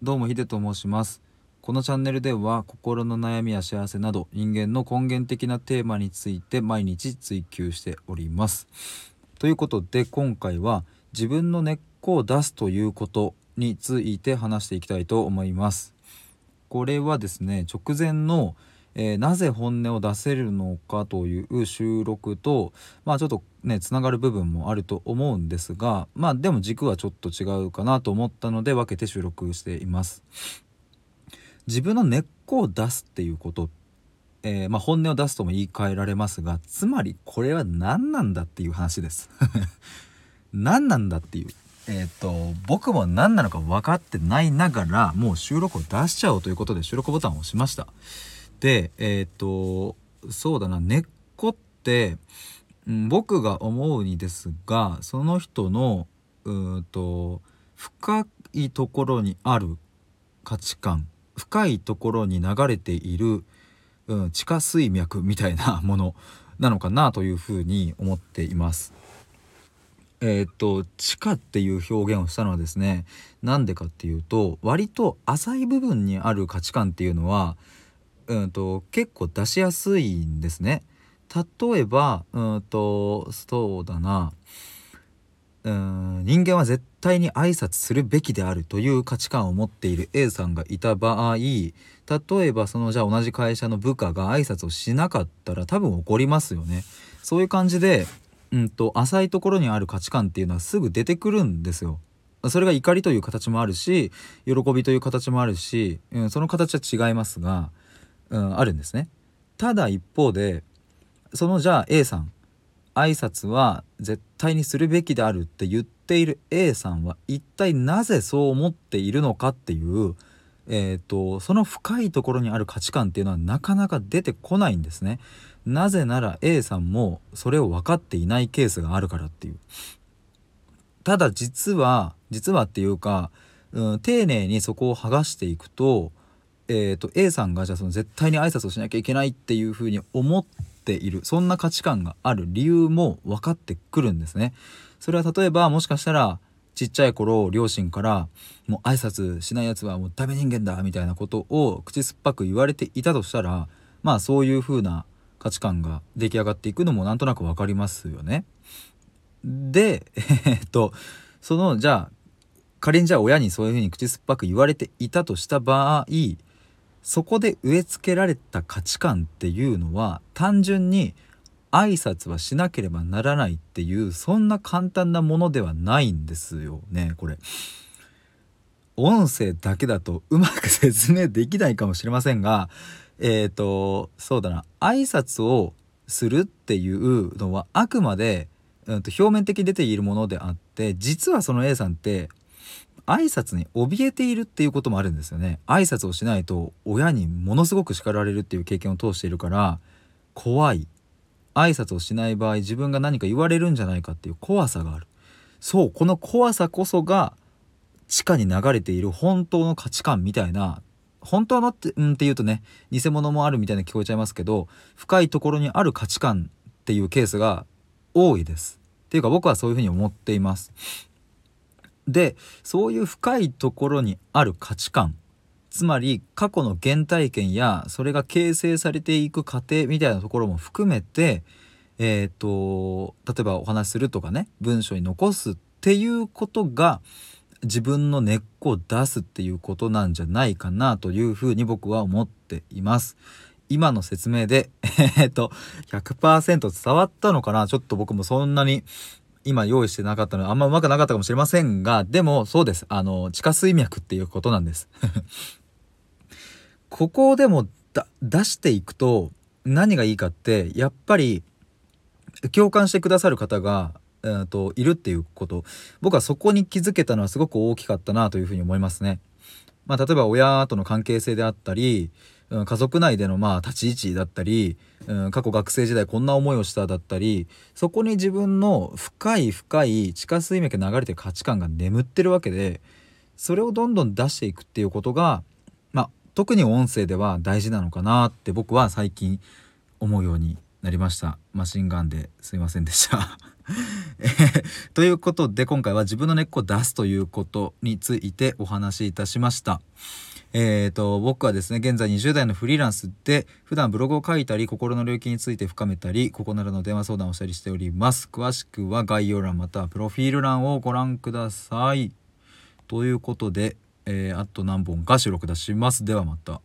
どうもヒデと申します。このチャンネルでは心の悩みや幸せなど人間の根源的なテーマについて毎日追求しております。ということで今回は自分の根っこを出すということについて話していきたいと思います。これはですね直前のえー、なぜ本音を出せるのかという収録とまあちょっとねつながる部分もあると思うんですがまあでも軸はちょっと違うかなと思ったので分けて収録しています。自分の根っこを出すっていうこと、えー、まあ、本音を出すとも言い換えられますがつまりこれは何なんだっていう話です。何なんだっていう。えっ、ー、と僕も何なのか分かってないながらもう収録を出しちゃおうということで収録ボタンを押しました。でえっ、ー、とそうだな根っこって、うん、僕が思うにですがその人のうんと深いところにある価値観深いところに流れている、うん、地下水脈みたいなものなのかなというふうに思っています。えー、っと地下っていう表現をしたのはですねなんでかっていうと割と浅い部分にある価値観っていうのはうんと結構出しやすいんですね。例えばうんとそうだなうん人間は絶対に挨拶するべきであるという価値観を持っている A さんがいた場合例えばそのじゃあ同じ会社の部下が挨拶をしなかったら多分怒りますよね。そういう感じでうんと浅いところにある価値観っていうのはすぐ出てくるんですよ。それが怒りという形もあるし喜びという形もあるし、うん、その形は違いますがうん、あるんですね。ただ一方でそのじゃあ A さん挨拶は絶対にするべきであるって言っている A さんは一体なぜそう思っているのかっていう、えーと、その深いところにある価値観っていうのはなかなか出てこないんですね。なぜなら A さんもそれを分かっていないケースがあるからっていう。ただ実は実はっていうか、うん、丁寧にそこを剥がしていくとえーと、A さんがじゃあその絶対に挨拶をしなきゃいけないっていうふうに思っているそんな価値観がある理由も分かってくるんですね。それは例えばもしかしたらちっちゃい頃両親からもう挨拶しないやつはもうダメ人間だみたいなことを口酸っぱく言われていたとしたらまあそういう風な価値観が出来上がっていくのもなんとなく分かりますよね。でえっとそのじゃあ仮にじゃあ親にそういう風に口酸っぱく言われていたとした場合そこで植え付けられた価値観っていうのは単純に挨拶はしなければならないっていうそんな簡単なものではないんですよねこれ。音声だけだとうまく説明できないかもしれませんがえっ、ー、とそうだな挨拶をするっていうのはあくまで、うん、と表面的に出ているものであって実はその A さんって挨拶に怯えているっていうこともあるんですよね。挨拶をしないと親にものすごく叱られるっていう経験を通しているから怖い。挨拶をしない場合自分が何か言われるんじゃないかっていう怖さがある。そうこの怖さこそが地下に流れている本当の価値観みたいな本当のって,、うん、って言うとね偽物もあるみたいな聞こえちゃいますけど深いところにある価値観っていうケースが多いです。っていうか僕はそういうふうに思っています。でそういう深いところにある価値観つまり過去の原体験やそれが形成されていく過程みたいなところも含めてえ、ー、と例えばお話しするとかね文章に残すっていうことが自分の根っこを出すっていうことなんじゃないかなというふうに僕は思っています。今の説明で、えっと、100%伝わったのかな？ちょっと僕もそんなに今用意してなかったのであんまうまくなかったかもしれませんがでもそうです。あの地下水脈っていうことなんです。ここでも出していくと何がいいかってやっぱり共感してくださる方が、えーと、いるっていうこと。僕はそこに気づけたのはすごく大きかったなというふうに思いますね。まあ、例えば親との関係性であったりん、家族内でのまあ立ち位置だったり、うん、過去学生時代こんな思いをしただったりそこに自分の深い深い地下水脈流れてる価値観が眠ってるわけでそれをどんどん出していくっていうことが、まあ、特に音声では大事なのかなって僕は最近思うようになりましたマシンガンですいませんでした ということで今回は自分の根っこを出すということについてお話しいたしました。えーと、僕はですね現在20代のフリーランスで普段ブログを書いたり心の領域について深めたりここならの電話相談をしたりしております。詳しくは概要欄またはプロフィール欄をご覧ください。ということで、えー、あと何本か収録出します。ではまた。